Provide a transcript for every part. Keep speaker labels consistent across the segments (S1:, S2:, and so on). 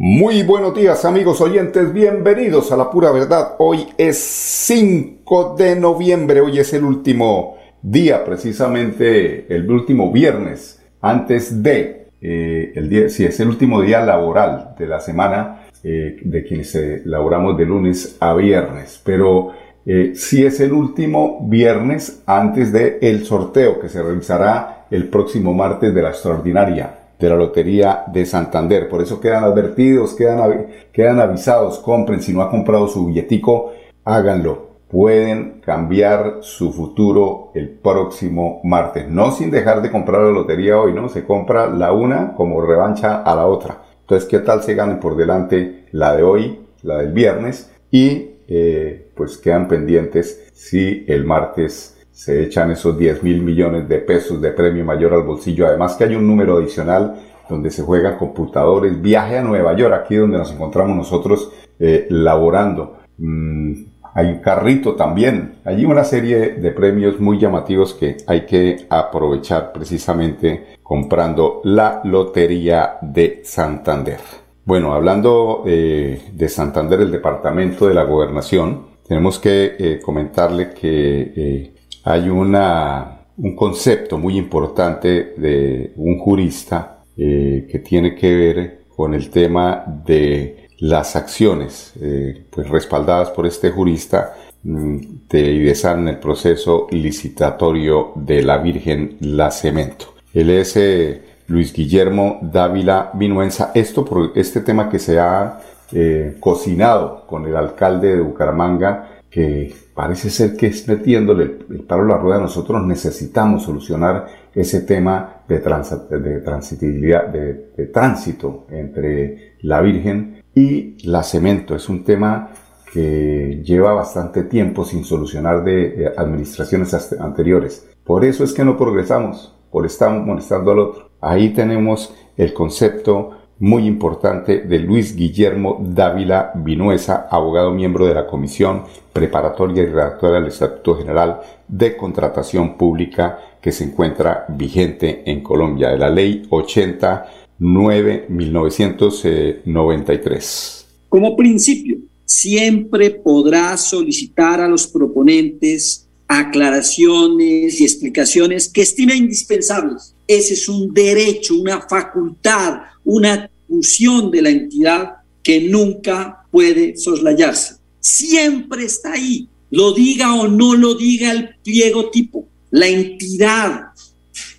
S1: Muy buenos días amigos oyentes, bienvenidos a la pura verdad. Hoy es 5 de noviembre, hoy es el último día, precisamente el último viernes, antes de, eh, el día, sí, es el último día laboral de la semana, eh, de quienes eh, laboramos de lunes a viernes, pero sí es el último viernes antes del el sorteo que se realizará el próximo martes de la extraordinaria de la Lotería de Santander. Por eso quedan advertidos, quedan, quedan avisados, compren, si no ha comprado su billetico, háganlo. Pueden cambiar su futuro el próximo martes. No sin dejar de comprar la lotería hoy, ¿no? Se compra la una como revancha a la otra. Entonces, ¿qué tal se gane por delante la de hoy, la del viernes? Y eh, pues quedan pendientes si el martes se echan esos 10 mil millones de pesos de premio mayor al bolsillo. Además que hay un número adicional donde se juegan computadores, viaje a Nueva York, aquí donde nos encontramos nosotros eh, laborando. Mm, hay un carrito también. Hay una serie de premios muy llamativos que hay que aprovechar precisamente comprando la Lotería de Santander. Bueno, hablando eh, de Santander, el departamento de la gobernación, tenemos que eh, comentarle que hay una, un concepto muy importante de un jurista eh, que tiene que ver con el tema de las acciones eh, pues respaldadas por este jurista mm, de IDESAN en el proceso licitatorio de la Virgen La Cemento. Él es eh, Luis Guillermo Dávila Vinuenza. Esto por este tema que se ha cocinado con el alcalde de Bucaramanga, que parece ser que es metiéndole el paro a la rueda. Nosotros necesitamos solucionar ese tema de, de transitibilidad, de, tránsito entre la Virgen y la cemento. Es un tema que lleva bastante tiempo sin solucionar de administraciones anteriores. Por eso es que no progresamos, por estar molestando al otro. Ahí tenemos el concepto muy importante de Luis Guillermo Dávila Vinuesa, abogado miembro de la Comisión Preparatoria y Redactora del Estatuto General de Contratación Pública que se encuentra vigente en Colombia, de la Ley 89-1993.
S2: Como principio, siempre podrá solicitar a los proponentes aclaraciones y explicaciones que estime indispensables. Ese es un derecho, una facultad, una atribución de la entidad que nunca puede soslayarse. Siempre está ahí, lo diga o no lo diga el pliego tipo. La entidad,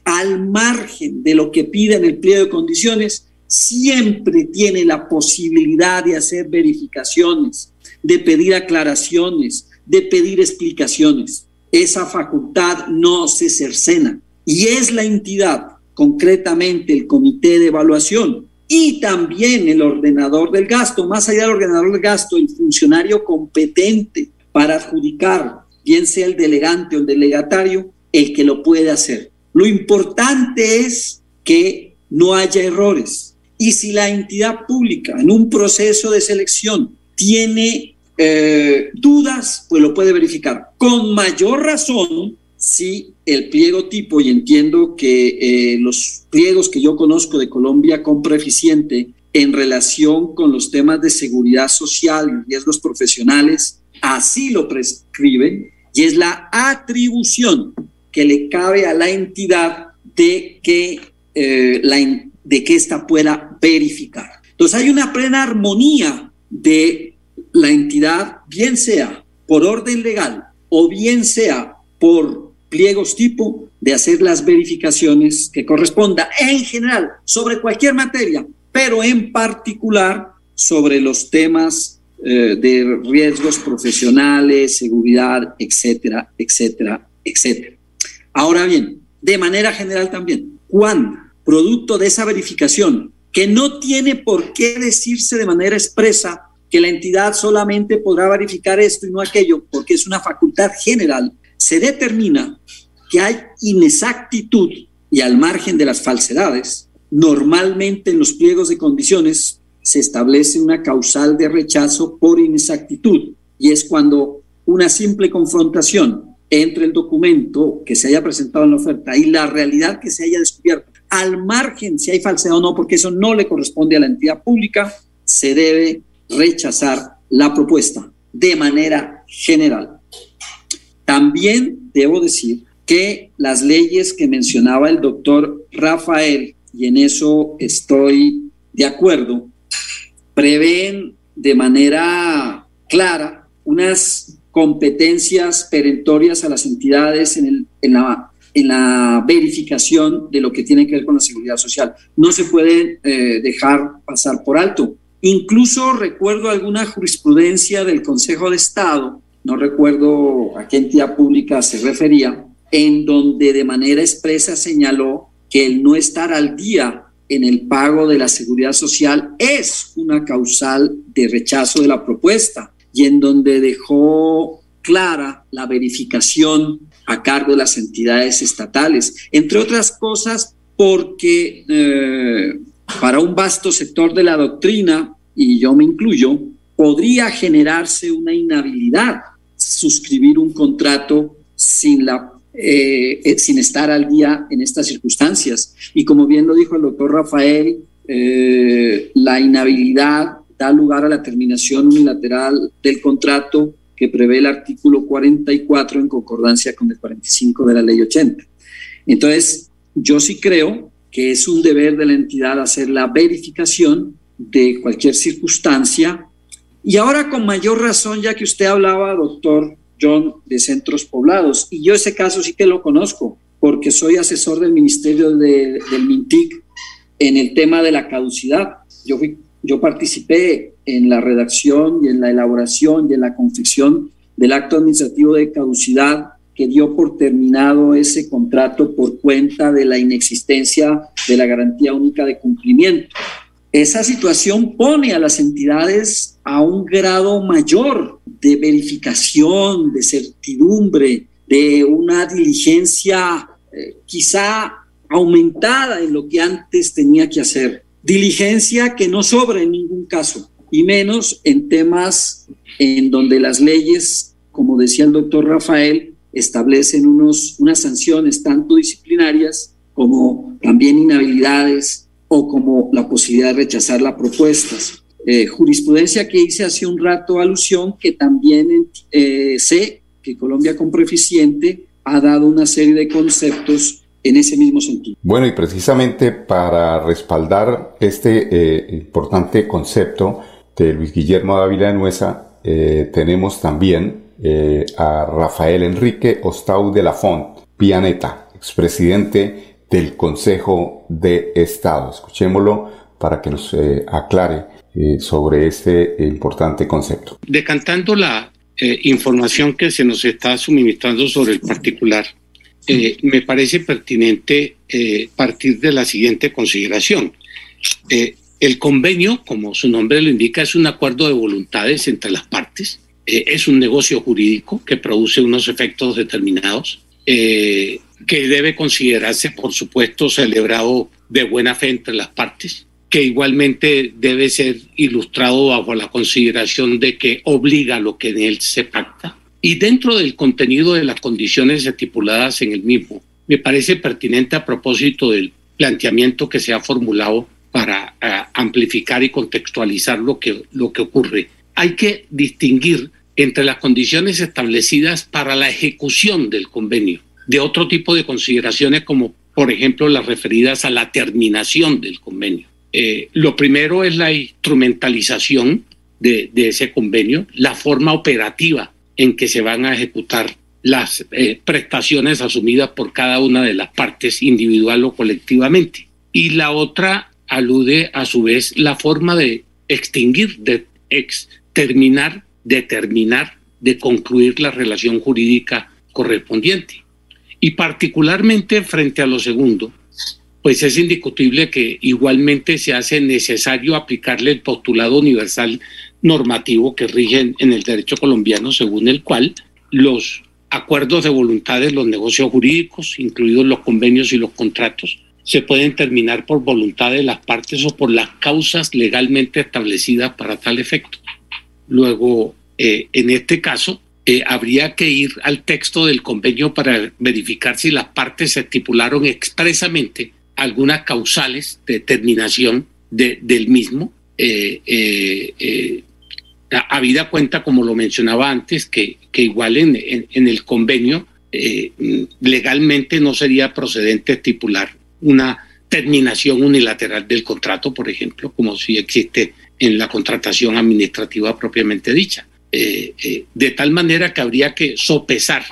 S2: al margen de lo que pide en el pliego de condiciones, siempre tiene la posibilidad de hacer verificaciones, de pedir aclaraciones, de pedir explicaciones. Esa facultad no se cercena y es la entidad concretamente el comité de evaluación y también el ordenador del gasto, más allá del ordenador del gasto, el funcionario competente para adjudicar, bien sea el delegante o el delegatario, el que lo puede hacer. Lo importante es que no haya errores. Y si la entidad pública en un proceso de selección tiene eh, dudas, pues lo puede verificar. Con mayor razón si el pliego tipo, y entiendo que eh, los pliegos que yo conozco de Colombia compra eficiente en relación con los temas de seguridad social y riesgos profesionales, así lo prescriben, y es la atribución que le cabe a la entidad de que, eh, la, de que ésta pueda verificar. Entonces hay una plena armonía de la entidad, bien sea por orden legal o bien sea por pliegos tipo de hacer las verificaciones que corresponda en general sobre cualquier materia, pero en particular sobre los temas eh, de riesgos profesionales, seguridad, etcétera, etcétera, etcétera. Ahora bien, de manera general también, cuando producto de esa verificación, que no tiene por qué decirse de manera expresa que la entidad solamente podrá verificar esto y no aquello, porque es una facultad general, se determina que hay inexactitud y al margen de las falsedades, normalmente en los pliegos de condiciones se establece una causal de rechazo por inexactitud y es cuando una simple confrontación entre el documento que se haya presentado en la oferta y la realidad que se haya descubierto, al margen si hay falsedad o no, porque eso no le corresponde a la entidad pública, se debe rechazar la propuesta de manera general. También debo decir que las leyes que mencionaba el doctor Rafael, y en eso estoy de acuerdo, prevén de manera clara unas competencias perentorias a las entidades en, la, verificación de lo que tiene que ver con la seguridad social. No se puede eh, dejar pasar por alto. Incluso recuerdo alguna jurisprudencia del Consejo de Estado, no recuerdo a qué entidad pública se refería, en donde de manera expresa señaló que el no estar al día en el pago de la seguridad social es una causal de rechazo de la propuesta y en donde dejó clara la verificación a cargo de las entidades estatales, entre otras cosas porque eh, para un vasto sector de la doctrina, y yo me incluyo, podría generarse una inhabilidad suscribir un contrato sin, la, eh, eh, sin estar al día en estas circunstancias. Y como bien lo dijo el doctor Rafael, la inhabilidad da lugar a la terminación unilateral del contrato que prevé el artículo 44 en concordancia con el 45 de la ley 80. Entonces, yo sí creo que es un deber de la entidad hacer la verificación de cualquier circunstancia. Y ahora con mayor razón, ya que usted hablaba, doctor De centros poblados, y yo ese caso sí que lo conozco, porque soy asesor del Ministerio de, del MINTIC en el tema de la caducidad. Yo fui yo participé en la redacción y en la elaboración y en la confección del acto administrativo de caducidad que dio por terminado ese contrato por cuenta de la inexistencia de la garantía única de cumplimiento. Esa situación pone a las entidades a un grado mayor de verificación, de certidumbre, de una diligencia eh, quizá aumentada en lo que antes tenía que hacer. Diligencia que no sobra en ningún caso, y menos en temas en donde las leyes, como decía el doctor Rafael, establecen unos, unas sanciones tanto disciplinarias como también inhabilidades o como la posibilidad de rechazar las propuestas. Eh, jurisprudencia que hice hace un rato alusión, que también eh, sé que Colombia con Proeficiente ha dado una serie de conceptos en ese mismo sentido.
S1: Bueno, y precisamente para respaldar este eh, importante concepto de Luis Guillermo Dávila de Nuesa, eh, tenemos también eh, a Rafael Enrique Ostau de la Font, Pianeta, expresidente del Consejo de Estado. Escuchémoslo para que nos aclare sobre este importante concepto.
S3: Decantando la información que se nos está suministrando sobre el particular, eh, me parece pertinente eh, partir de la siguiente consideración. Eh, el convenio, como su nombre lo indica, es un acuerdo de voluntades entre las partes. es un negocio jurídico que produce unos efectos determinados, que debe considerarse, por supuesto, celebrado de buena fe entre las partes, que igualmente debe ser ilustrado bajo la consideración de que obliga lo que en él se pacta y dentro del contenido de las condiciones estipuladas en el mismo, me parece pertinente a propósito del planteamiento que se ha formulado para eh, amplificar y contextualizar lo que, lo que ocurre. Hay que distinguir entre las condiciones establecidas para la ejecución del convenio de otro tipo de consideraciones como, por ejemplo, las referidas a la terminación del convenio. Eh, lo primero es la instrumentalización de, de ese convenio, la forma operativa en que se van a ejecutar las eh, prestaciones asumidas por cada una de las partes individual o colectivamente. Y la otra alude a su vez la forma de extinguir, de exterminar, de terminar, de concluir la relación jurídica correspondiente. Y particularmente frente a lo segundo, pues es indiscutible que igualmente se hace necesario aplicarle el postulado universal normativo que rige en el derecho colombiano, según el cual los acuerdos de voluntades, los negocios jurídicos, incluidos los convenios y los contratos, se pueden terminar por voluntad de las partes o por las causas legalmente establecidas para tal efecto. Luego, eh, en este caso, eh, habría que ir al texto del convenio para verificar si las partes estipularon expresamente algunas causales de terminación del mismo. Eh, habida cuenta, como lo mencionaba antes, que, que igual en, en, el convenio legalmente no sería procedente estipular una terminación unilateral del contrato, por ejemplo, como si existe en la contratación administrativa propiamente dicha. Eh, eh, de tal manera que habría que sopesar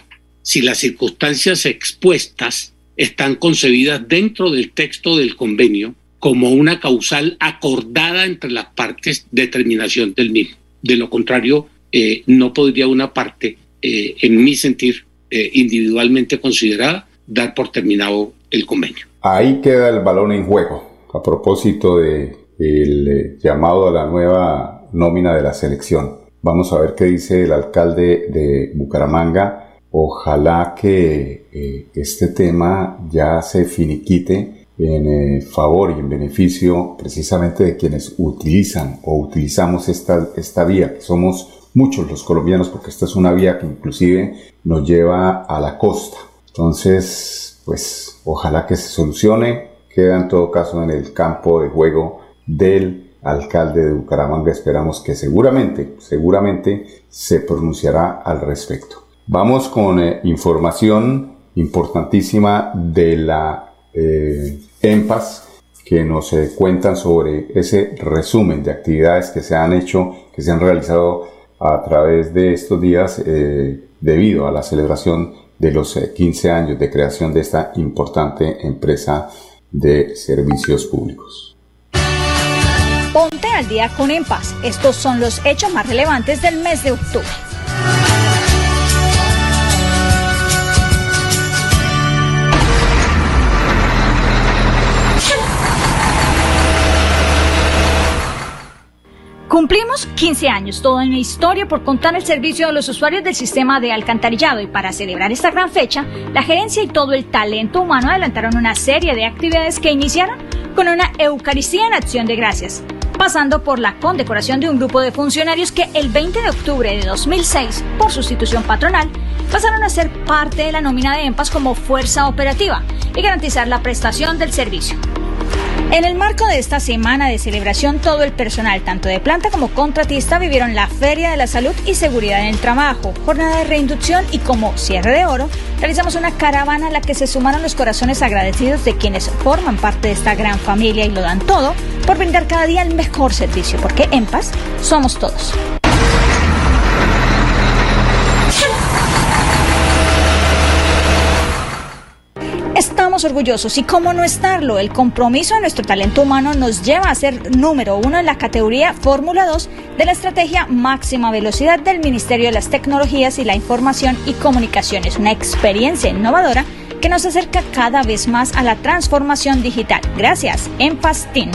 S3: si las circunstancias expuestas están concebidas dentro del texto del convenio como una causal acordada entre las partes de terminación del mismo. De lo contrario, eh, no podría una parte, en mi sentir, individualmente considerada, dar por terminado el convenio.
S1: Ahí queda el balón en juego a propósito de llamado a la nueva nómina de la selección. Vamos a ver qué dice el alcalde de Bucaramanga. Ojalá que eh, este tema ya se finiquite en eh, favor y en beneficio precisamente de quienes utilizan o utilizamos esta, esta vía, que somos muchos los colombianos, porque esta es una vía que inclusive nos lleva a la costa. Entonces, pues ojalá que se solucione. Queda en todo caso en el campo de juego del alcalde de Bucaramanga. Esperamos que seguramente, seguramente se pronunciará al respecto. Vamos con eh, información importantísima de la eh, EMPAS que nos eh, cuentan sobre ese resumen de actividades que se han hecho, que se han realizado a través de estos días debido a la celebración de los 15 años de creación de esta importante empresa de servicios públicos.
S4: Ponte al día con En Paz. Estos son los hechos más relevantes del mes de octubre. Cumplimos 15 años, toda una historia por contar el servicio a los usuarios del sistema de alcantarillado y para celebrar esta gran fecha, la gerencia y todo el talento humano adelantaron una serie de actividades que iniciaron con una Eucaristía en acción de gracias, pasando por la condecoración de un grupo de funcionarios que el 20 de octubre de 2006, por sustitución patronal, pasaron a ser parte de la nómina de EMPAS como fuerza operativa y garantizar la prestación del servicio. En el marco de esta semana de celebración, todo el personal, tanto de planta como contratista, vivieron la Feria de la Salud y Seguridad en el Trabajo, jornada de reinducción y como cierre de oro, realizamos una caravana a la que se sumaron los corazones agradecidos de quienes forman parte de esta gran familia y lo dan todo por brindar cada día el mejor servicio, porque en somos todos. Orgullosos y cómo no estarlo, el compromiso de nuestro talento humano nos lleva a ser número uno en la categoría Fórmula 2 de la estrategia máxima velocidad del Ministerio de las Tecnologías y la Información y Comunicaciones, una experiencia innovadora que nos acerca cada vez más a la transformación digital. Gracias, Empastin.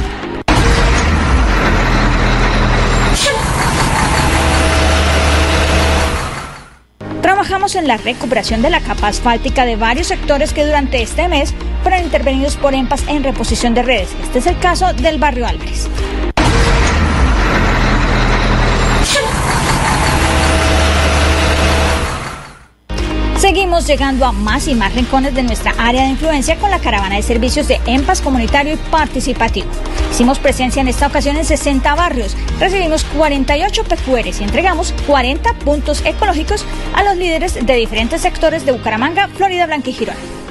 S4: Trabajamos en la recuperación de la capa asfáltica de varios sectores que durante este mes fueron intervenidos por EMPAS en reposición de redes. Este es el caso del barrio Álvarez. Seguimos llegando a más y más rincones de nuestra área de influencia con la caravana de servicios de EMPAS comunitario y participativo. Hicimos presencia en esta ocasión en 60 barrios, recibimos 48 PQRs y entregamos 40 puntos ecológicos a los líderes de diferentes sectores de Bucaramanga, Florida Blanca y Girona.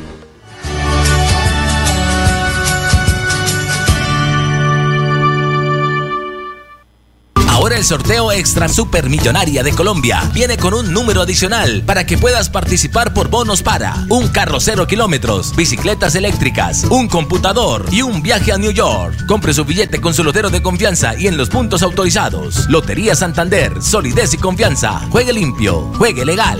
S5: El sorteo Extra Super Millonaria de Colombia viene con un número adicional para que puedas participar por bonos para un carro cero kilómetros, bicicletas eléctricas, un computador y un viaje a New York. Compre su billete con su lotero de confianza y en los puntos autorizados. Lotería Santander, solidez y confianza. Juegue limpio, juegue legal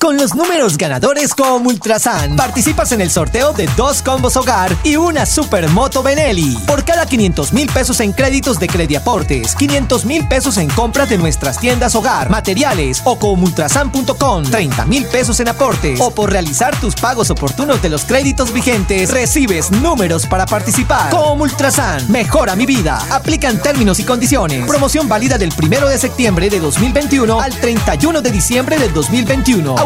S6: Con los números ganadores con Ultrasan, participas en el sorteo de dos combos hogar y una supermoto Benelli. Por cada 500 mil pesos en créditos de Crediaportes, 500 mil pesos en compras de nuestras tiendas hogar, materiales o con ultrasan.com, 30 mil pesos en aportes o por realizar tus pagos oportunos de los créditos vigentes, recibes números para participar. Con Ultrasan, mejora mi vida. Aplican términos y condiciones. Promoción válida del 1 de septiembre de 2021 al 31 de diciembre del 2021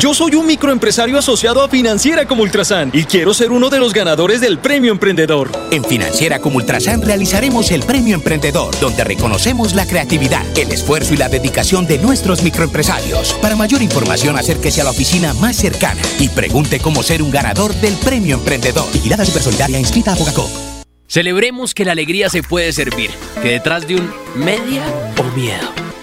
S7: Yo soy un microempresario asociado a Financiera como Ultrasan y quiero ser uno de los ganadores del Premio Emprendedor.
S8: En Financiera como Ultrasan realizaremos el Premio Emprendedor, donde reconocemos la creatividad, el esfuerzo y la dedicación de nuestros microempresarios. Para mayor información, acérquese a la oficina más cercana y pregunte cómo ser un ganador del Premio Emprendedor. Vigilada Supersolidaria inscrita a Bogacop.
S9: Celebremos que la alegría se puede servir, que detrás de un media o miedo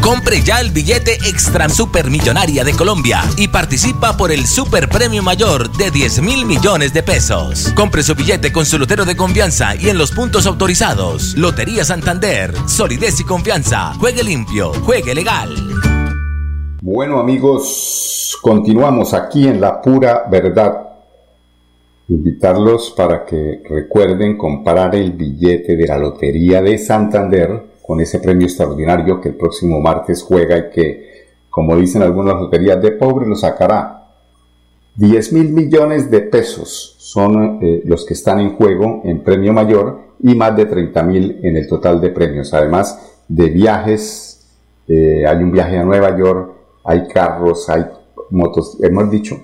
S5: Compre ya el billete Extra Supermillonaria de Colombia y participa por el Super Premio Mayor de 10 mil millones de pesos. Compre su billete con su lotero de confianza y en los puntos autorizados. Lotería Santander, solidez y confianza. Juegue limpio, juegue legal.
S1: Bueno amigos, continuamos aquí en la pura verdad. Invitarlos para que recuerden comprar el billete de la Lotería de Santander con ese premio extraordinario que el próximo martes juega y que, como dicen algunas loterías de pobre, lo sacará. 10 mil millones de pesos son eh, los que están en juego en premio mayor y más de 30 mil en el total de premios. Además de viajes, eh, hay un viaje a Nueva York, hay carros, hay motos, hemos dicho,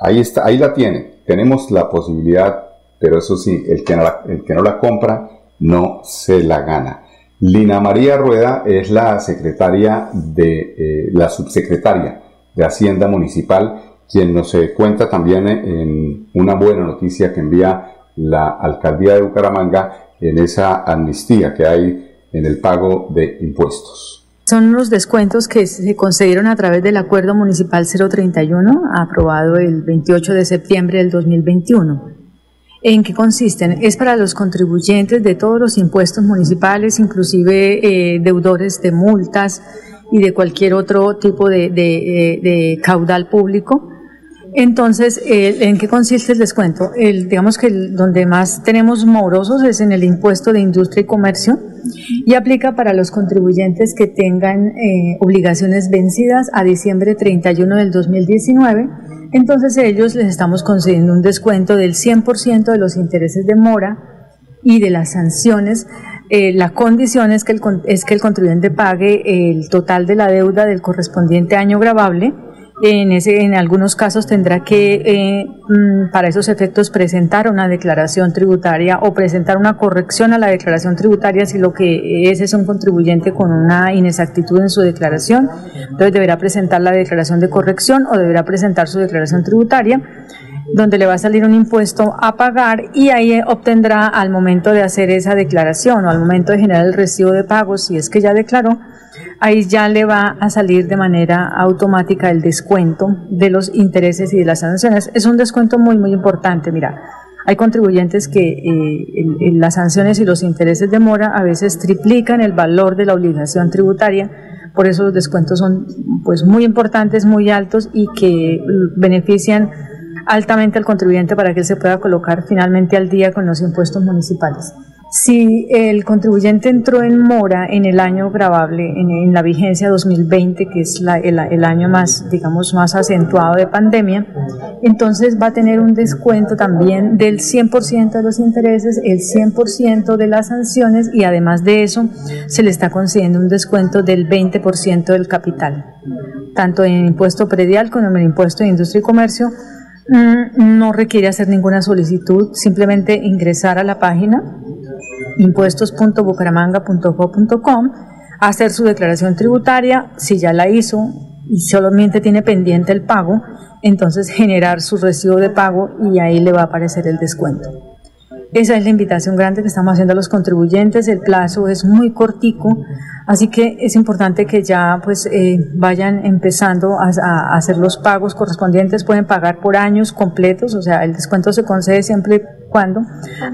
S1: ahí está, ahí la tiene. Tenemos la posibilidad, pero eso sí, el que el que no la compra no se la gana. Lina María Rueda es la secretaria de eh, la subsecretaria de Hacienda Municipal, quien nos eh, cuenta también en una buena noticia que envía la alcaldía de Bucaramanga en esa amnistía que hay en el pago de impuestos.
S10: Son los descuentos que se concedieron a través del Acuerdo Municipal 031, aprobado el 28 de septiembre del 2021. ¿En qué consisten? Es para los contribuyentes de todos los impuestos municipales, inclusive eh, deudores de multas y de cualquier otro tipo de, eh, caudal público. Entonces, ¿en qué consiste el descuento? El, digamos que donde más tenemos morosos es en el impuesto de industria y comercio y aplica para los contribuyentes que tengan eh, obligaciones vencidas a diciembre 31 del 2019 entonces ellos les estamos concediendo un descuento del 100% de los intereses de mora y de las sanciones. Eh, la condición es que, el, es que el contribuyente pague el total de la deuda del correspondiente año grabable En, ese, en algunos casos tendrá que, eh, mm, para esos efectos, presentar una declaración tributaria o presentar una corrección a la declaración tributaria si lo que es es un contribuyente con una inexactitud en su declaración. Entonces deberá presentar la declaración de corrección o deberá presentar su declaración tributaria donde le va a salir un impuesto a pagar y ahí obtendrá al momento de hacer esa declaración o al momento de generar el recibo de pago, si es que ya declaró, ahí ya le va a salir de manera automática el descuento de los intereses y de las sanciones. Es un descuento muy, muy importante, mira. Hay contribuyentes que eh, las sanciones y los intereses de mora a veces triplican el valor de la obligación tributaria, por eso los descuentos son pues muy importantes, muy altos y que benefician altamente al contribuyente para que él se pueda colocar finalmente al día con los impuestos municipales. Si el contribuyente entró en mora en el año grabable, en, la vigencia 2020, que es el, año más, digamos, más acentuado de pandemia, entonces va a tener un descuento también del 100% de los intereses, el 100% de las sanciones y además de eso se le está concediendo un descuento del 20% del capital, tanto en el impuesto predial como en el impuesto de industria y comercio. Mm, no requiere hacer ninguna solicitud, simplemente ingresar a la página impuestos.bucaramanga.gov.com, hacer su declaración tributaria, si ya la hizo y solamente tiene pendiente el pago, entonces generar su recibo de pago y ahí le va a aparecer el descuento. Esa es la invitación grande que estamos haciendo a los contribuyentes. El plazo es muy cortico, así que es importante que ya pues eh, vayan empezando a, hacer los pagos correspondientes. Pueden pagar por años completos, o sea, el descuento se concede siempre cuando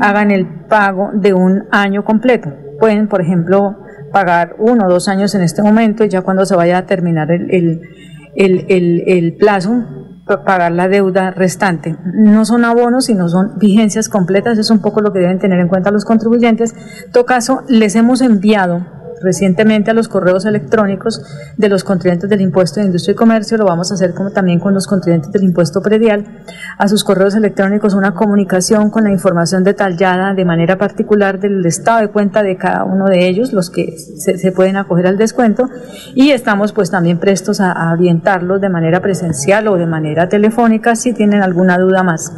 S10: hagan el pago de un año completo. Pueden, por ejemplo, pagar uno o dos años en este momento y ya cuando se vaya a terminar el, el, el, el plazo pagar la deuda restante. No son abonos, sino son vigencias completas. Es un poco lo que deben tener en cuenta los contribuyentes. En todo caso, les hemos enviado recientemente a los correos electrónicos de los contribuyentes del impuesto de industria y comercio, lo vamos a hacer como también con los contribuyentes del impuesto predial, a sus correos electrónicos una comunicación con la información detallada de manera particular del estado de cuenta de cada uno de ellos, los que se, pueden acoger al descuento, y estamos pues también prestos a, a orientarlos de manera presencial o de manera telefónica si tienen alguna duda más.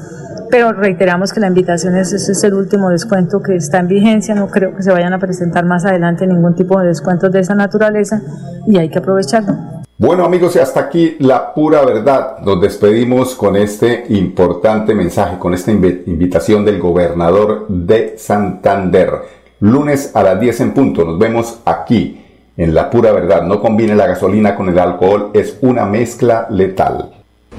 S10: Pero reiteramos que la invitación es, ese es el último descuento que está en vigencia, no creo que se vayan a presentar más adelante ningún tipo de descuentos de esa naturaleza y hay que aprovecharlo.
S1: Bueno amigos, y hasta aquí la pura verdad. Nos despedimos con este importante mensaje, con esta invitación del gobernador de Santander. Lunes a las 10 en punto, nos vemos aquí en la pura verdad. No combine la gasolina con el alcohol, es una mezcla letal.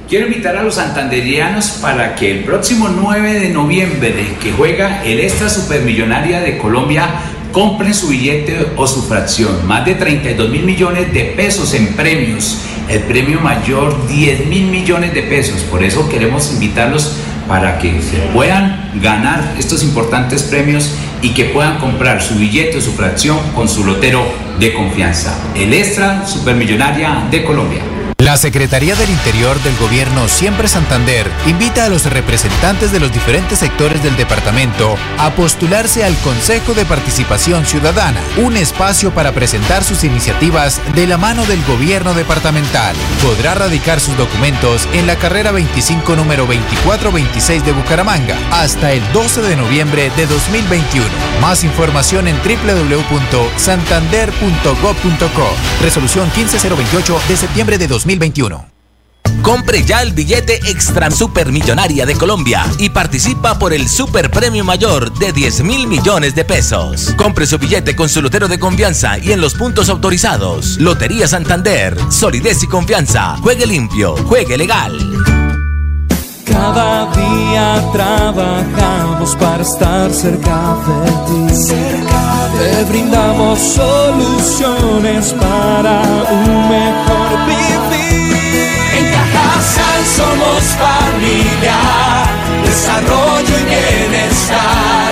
S11: Quiero invitar a los santanderianos para que el próximo 9 de noviembre que juega el Extra Supermillonaria de Colombia compren su billete o su fracción. Más de 32 mil millones de pesos en premios. El premio mayor 10 mil millones de pesos. Por eso queremos invitarlos para que se puedan ganar estos importantes premios y que puedan comprar su billete o su fracción con su lotero de confianza. El Extra Supermillonaria de Colombia.
S5: La Secretaría del Interior del Gobierno Siempre Santander invita a los representantes de los diferentes sectores del departamento a postularse al Consejo de Participación Ciudadana, un espacio para presentar sus iniciativas de la mano del gobierno departamental. Podrá radicar sus documentos en la carrera 25 número 2426 de Bucaramanga hasta el 12 de noviembre de 2021. Más información en www.santander.gov.co. Resolución 15028 de septiembre de 2021. 2021. Compre ya el billete Extra Supermillonaria de Colombia y participa por el Super Premio Mayor de 10 mil millones de pesos. Compre su billete con su lotero de confianza y en los puntos autorizados. Lotería Santander, solidez y confianza. Juegue limpio, juegue legal.
S12: Cada día trabajamos para estar cerca de ti. Cerca de Te brindamos soluciones para un mejor vivir. En Cajasal somos familia, desarrollo y bienestar.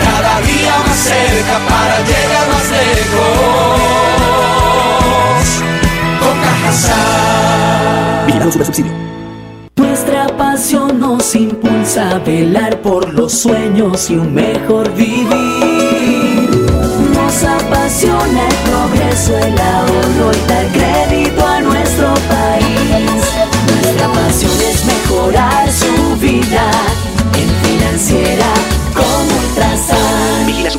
S12: Cada día más cerca para llegar más lejos. Con Cajasal. Vigilando su subsidio.
S13: Nuestra pasión nos impulsa a velar por los sueños y un mejor vivir. Nos apasiona el progreso, el ahorro y dar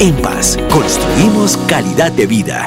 S14: En Paz, construimos calidad de vida.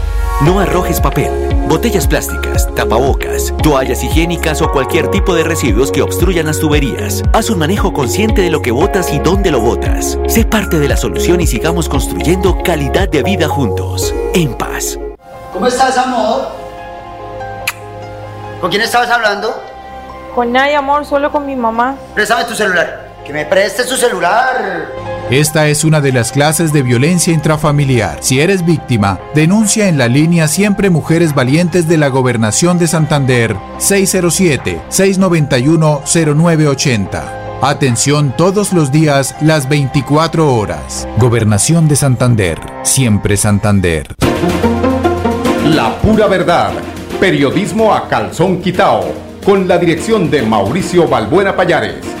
S14: No arrojes papel, botellas plásticas, tapabocas, toallas higiénicas o cualquier tipo de residuos que obstruyan las tuberías. Haz un manejo consciente de lo que botas y dónde lo botas. Sé parte de la solución y sigamos construyendo calidad de vida juntos. En paz.
S15: ¿Cómo estás, amor? ¿Con quién estabas hablando?
S16: Con nadie, amor, solo con mi mamá.
S15: Préstame tu celular. Que me prestes tu celular.
S17: Esta es una de las clases de violencia intrafamiliar. Si eres víctima, denuncia en la línea Siempre Mujeres Valientes de la Gobernación de Santander 607-691-0980. Atención todos los días, las 24 horas. Gobernación de Santander. Siempre Santander.
S1: La pura verdad. Periodismo a calzón quitao. Con la dirección de Mauricio Balbuena Payares.